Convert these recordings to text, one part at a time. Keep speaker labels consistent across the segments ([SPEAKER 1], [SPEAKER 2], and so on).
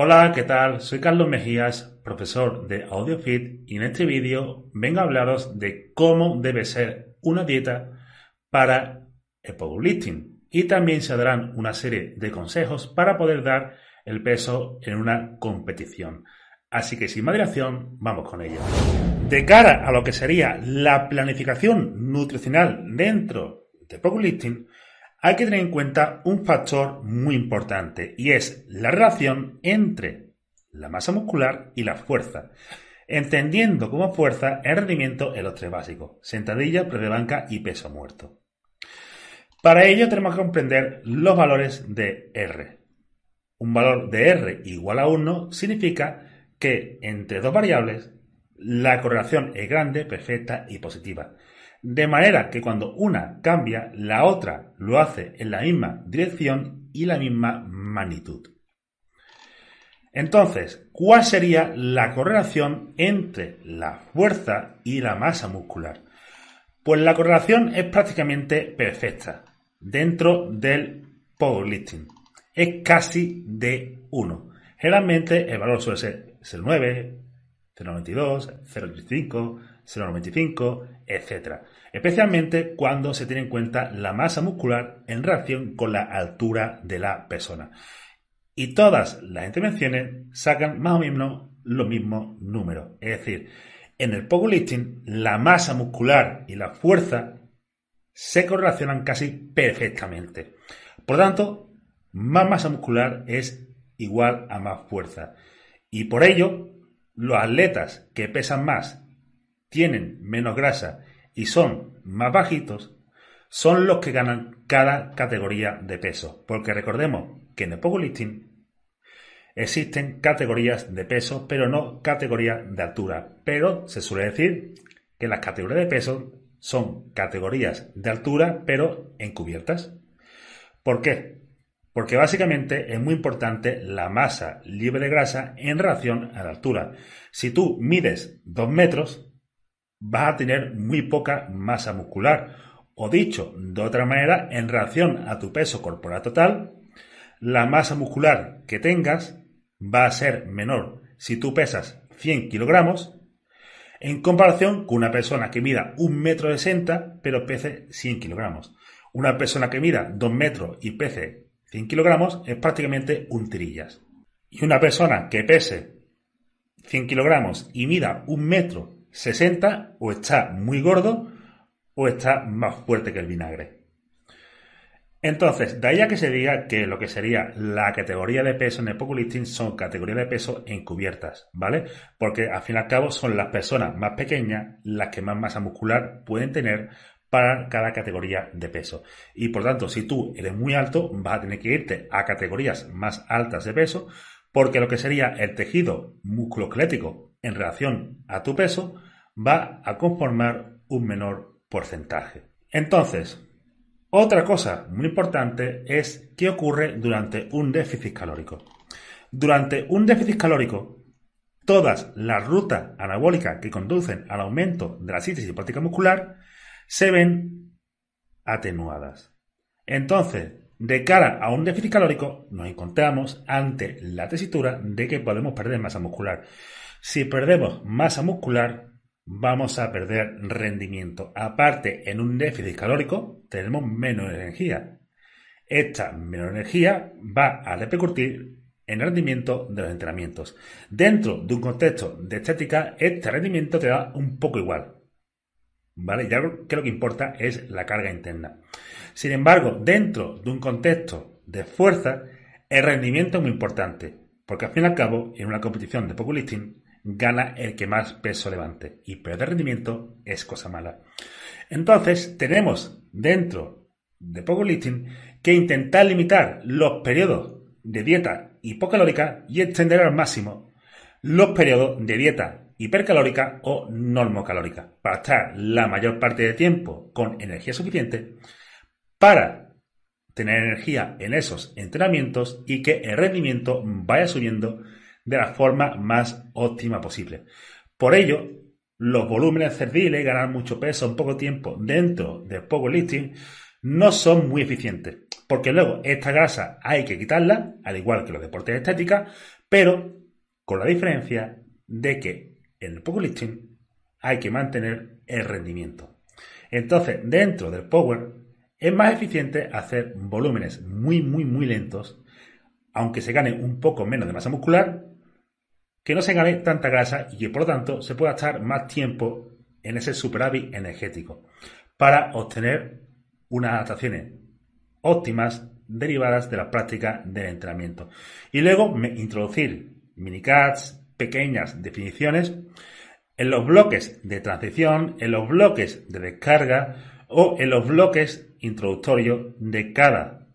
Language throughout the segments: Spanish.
[SPEAKER 1] Hola, ¿qué tal? Soy Carlos Mejías, profesor de AudioFit y en este vídeo vengo a hablaros de cómo debe ser una dieta para el powerlifting y también se darán una serie de consejos para poder dar el peso en una competición. Así que sin más dilación, vamos con ello. De cara a lo que sería la planificación nutricional dentro de powerlifting, hay que tener en cuenta un factor muy importante y es la relación entre la masa muscular y la fuerza, entendiendo como fuerza el rendimiento en los tres básicos, sentadilla, press de banca y peso muerto. Para ello tenemos que comprender los valores de R. Un valor de R igual a 1 significa que entre dos variables la correlación es grande, perfecta y positiva. De manera que cuando una cambia, la otra lo hace en la misma dirección y la misma magnitud. Entonces, ¿cuál sería la correlación entre la fuerza y la masa muscular? Pues la correlación es prácticamente perfecta dentro del powerlifting. Es casi de 1. Generalmente el valor suele ser 0,9, 0,92, 0,35, 0,95, etc. Especialmente cuando se tiene en cuenta la masa muscular en relación con la altura de la persona. Y todas las intervenciones sacan más o menos los mismos números. Es decir, en el powerlifting la masa muscular y la fuerza se correlacionan casi perfectamente. Por lo tanto, más masa muscular es igual a más fuerza. Y por ello, los atletas que pesan más, tienen menos grasa y son más bajitos, son los que ganan cada categoría de peso. Porque recordemos que en el powerlifting existen categorías de peso, pero no categorías de altura. Pero se suele decir que las categorías de peso son categorías de altura, pero encubiertas. ¿Por qué? Porque básicamente es muy importante la masa libre de grasa en relación a la altura. Si tú mides 2 metros, vas a tener muy poca masa muscular. O dicho de otra manera, en relación a tu peso corporal total, la masa muscular que tengas va a ser menor si tú pesas 100 kilogramos en comparación con una persona que mida 1,60 metro pero pese 100 kilogramos. Una persona que mida 2 metros y pese 100 kilogramos es prácticamente un tirillas. Y una persona que pese 100 kilogramos y mida un metro 60 o está muy gordo o está más fuerte que el vinagre. Entonces, de ahí a que se diga que lo que sería la categoría de peso en el powerlifting son categorías de peso encubiertas, ¿vale? Porque al fin y al cabo son las personas más pequeñas las que más masa muscular pueden tener para cada categoría de peso. Y por tanto, si tú eres muy alto, vas a tener que irte a categorías más altas de peso, porque lo que sería el tejido musculoesquelético en relación a tu peso va a conformar un menor porcentaje. Entonces, otra cosa muy importante es qué ocurre durante un déficit calórico. Durante un déficit calórico, todas las rutas anabólicas que conducen al aumento de la síntesis práctica muscular se ven atenuadas. Entonces, de cara a un déficit calórico, nos encontramos ante la tesitura de que podemos perder masa muscular. Si perdemos masa muscular, vamos a perder rendimiento. Aparte, en un déficit calórico tenemos menos energía. Esta menor energía va a repercutir en el rendimiento de los entrenamientos. Dentro de un contexto de estética, este rendimiento te da un poco igual. ¿Vale? Ya que lo que importa es la carga interna. Sin embargo, dentro de un contexto de fuerza, el rendimiento es muy importante, porque al fin y al cabo, en una competición de powerlifting, gana el que más peso levante, y perder rendimiento es cosa mala. Entonces, tenemos dentro de powerlifting que intentar limitar los periodos de dieta hipocalórica y extender al máximo los periodos de dieta hipercalórica o normocalórica para estar la mayor parte del tiempo con energía suficiente para tener energía en esos entrenamientos y que el rendimiento vaya subiendo de la forma más óptima posible. Por ello, los volúmenes cerdiles, ganar mucho peso en poco tiempo dentro del powerlifting, no son muy eficientes, porque luego esta grasa hay que quitarla, al igual que los deportes de estética, pero con la diferencia de que en el powerlifting hay que mantener el rendimiento. Entonces, dentro del power es más eficiente hacer volúmenes muy, muy, muy lentos, aunque se gane un poco menos de masa muscular, que no se gane tanta grasa y que por lo tanto se pueda estar más tiempo en ese superávit energético para obtener unas adaptaciones óptimas derivadas de la práctica del entrenamiento. Y luego introducir minicats, pequeñas definiciones en los bloques de transición, en los bloques de descarga o en los bloques introductorios de cada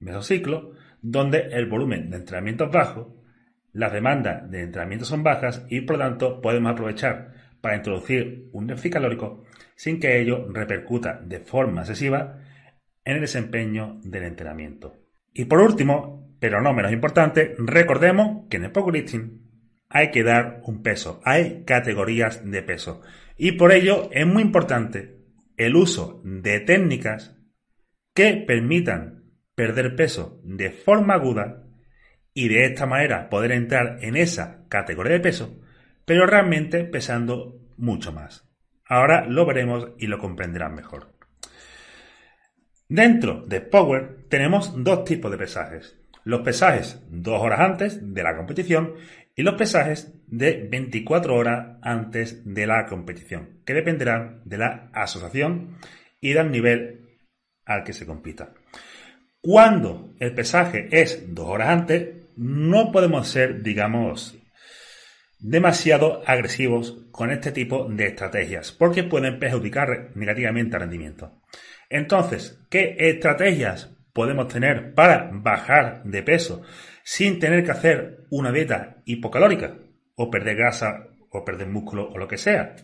[SPEAKER 1] mesociclo, donde el volumen de entrenamiento es bajo las demandas de entrenamiento son bajas y por lo tanto podemos aprovechar para introducir un déficit calórico sin que ello repercuta de forma excesiva en el desempeño del entrenamiento. Y por último, pero no menos importante, recordemos que en el powerlifting hay que dar un peso, hay categorías de peso y por ello es muy importante el uso de técnicas que permitan perder peso de forma aguda y de esta manera poder entrar en esa categoría de peso, pero realmente pesando mucho más. Ahora lo veremos y lo comprenderán mejor. Dentro de Power tenemos dos tipos de pesajes. Los pesajes dos horas antes de la competición y los pesajes de 24 horas antes de la competición, que dependerán de la asociación y del nivel al que se compita. Cuando el pesaje es dos horas antes, no podemos ser, digamos, demasiado agresivos con este tipo de estrategias, porque pueden perjudicar negativamente el rendimiento. Entonces, ¿qué estrategias podemos tener para bajar de peso sin tener que hacer una dieta hipocalórica o perder grasa o perder músculo o lo que sea?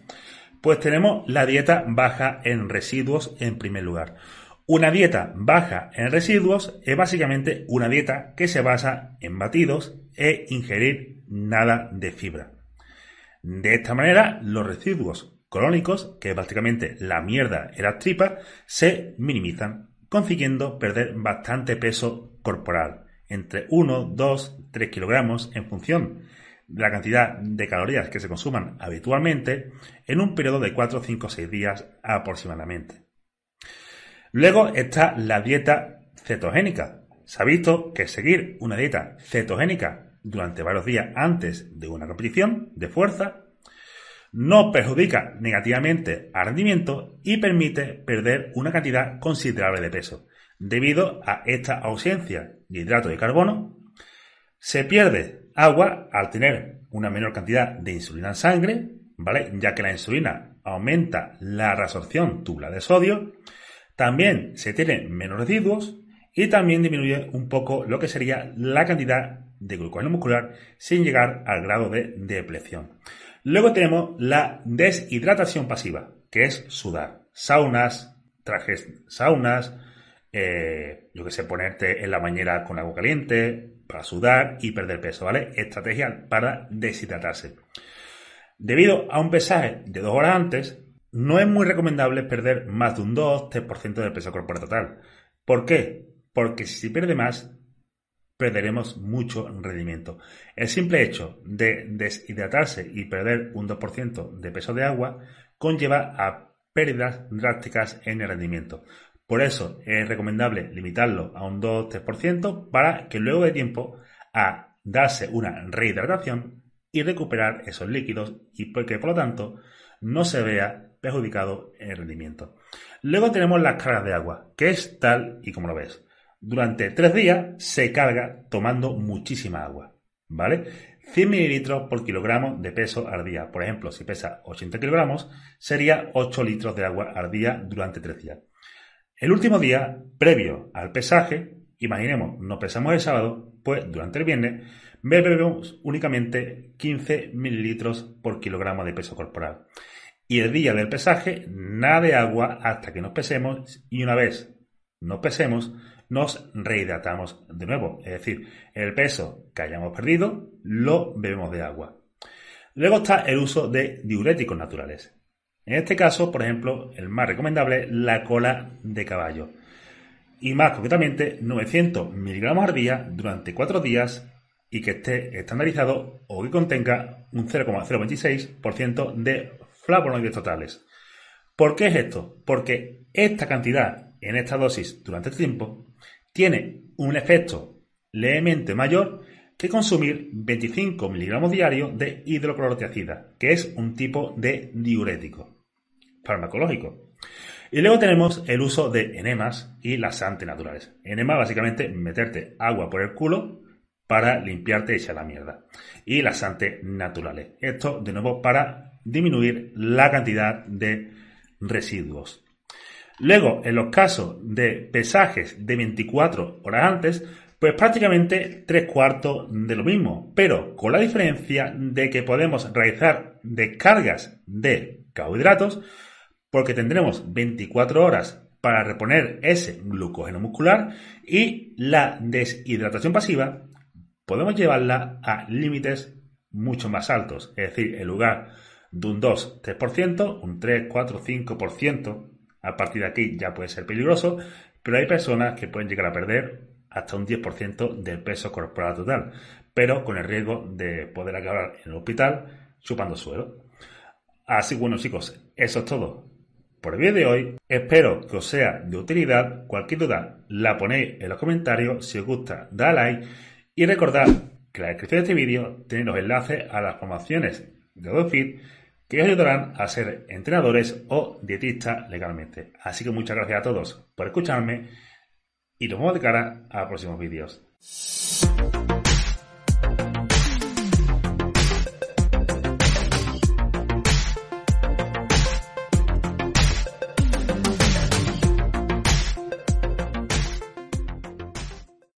[SPEAKER 1] Pues tenemos la dieta baja en residuos en primer lugar. Una dieta baja en residuos es básicamente una dieta que se basa en batidos e ingerir nada de fibra. De esta manera, los residuos crónicos, que es básicamente la mierda en las tripas, se minimizan, consiguiendo perder bastante peso corporal, entre 1, 2, 3 kilogramos en función de la cantidad de calorías que se consuman habitualmente en un periodo de 4, 5, 6 días aproximadamente. Luego está la dieta cetogénica. Se ha visto que seguir una dieta cetogénica durante varios días antes de una competición de fuerza no perjudica negativamente al rendimiento y permite perder una cantidad considerable de peso. Debido a esta ausencia de hidrato de carbono, se pierde agua al tener una menor cantidad de insulina en sangre, ¿vale? Ya que la insulina aumenta la reabsorción tubular de sodio también se tienen menos residuos y también disminuye un poco lo que sería la cantidad de glucógeno muscular sin llegar al grado de depleción. Luego tenemos la deshidratación pasiva, que es sudar. Saunas, trajes saunas, eh, yo que sé, ponerte en la bañera con agua caliente para sudar y perder peso, ¿vale? Estrategia para deshidratarse. Debido a un pesaje de dos horas antes, no es muy recomendable perder más de un 2-3% del peso corporal total. ¿Por qué? Porque si se pierde más, perderemos mucho rendimiento. El simple hecho de deshidratarse y perder un 2% de peso de agua conlleva a pérdidas drásticas en el rendimiento. Por eso es recomendable limitarlo a un 2-3% para que luego de tiempo a darse una rehidratación y recuperar esos líquidos y porque por lo tanto no se vea perjudicado el rendimiento. Luego tenemos las cargas de agua, que es tal y como lo ves. Durante tres días se carga tomando muchísima agua, ¿vale? 100 mililitros por kilogramo de peso al día. Por ejemplo, si pesa 80 kilogramos, sería 8 litros de agua al día durante tres días. El último día, previo al pesaje, imaginemos, nos pesamos el sábado, pues durante el viernes bebemos únicamente 15 mililitros por kilogramo de peso corporal. Y el día del pesaje, nada de agua hasta que nos pesemos y una vez nos pesemos, nos rehidratamos de nuevo. Es decir, el peso que hayamos perdido lo bebemos de agua. Luego está el uso de diuréticos naturales. En este caso, por ejemplo, el más recomendable, la cola de caballo. Y más concretamente, 900 miligramos al día durante 4 días y que esté estandarizado o que contenga un 0,026% de flavonoides totales. ¿Por qué es esto? Porque esta cantidad en esta dosis durante el tiempo tiene un efecto levemente mayor que consumir 25 miligramos diarios de hidroclorotiazida, que es un tipo de diurético farmacológico. Y luego tenemos el uso de enemas y laxantes naturales. Enema básicamente meterte agua por el culo para limpiarte y echar la mierda. Y laxantes naturales. Esto de nuevo para disminuir la cantidad de residuos. Luego, en los casos de pesajes de 24 horas antes, pues prácticamente tres cuartos de lo mismo, pero con la diferencia de que podemos realizar descargas de carbohidratos porque tendremos 24 horas para reponer ese glucógeno muscular y la deshidratación pasiva podemos llevarla a límites mucho más altos, es decir, en lugar de un 2-3%, un 3, 4, 5%, a partir de aquí ya puede ser peligroso, pero hay personas que pueden llegar a perder hasta un 10% del peso corporal total, pero con el riesgo de poder acabar en el hospital chupando suelo. Así bueno chicos, eso es todo por el vídeo de hoy. Espero que os sea de utilidad. Cualquier duda la ponéis en los comentarios. Si os gusta, da like. Y recordad que en la descripción de este vídeo tenéis los enlaces a las formaciones de GoFit que ayudarán a ser entrenadores o dietistas legalmente. Así que muchas gracias a todos por escucharme y nos vemos de cara a próximos vídeos.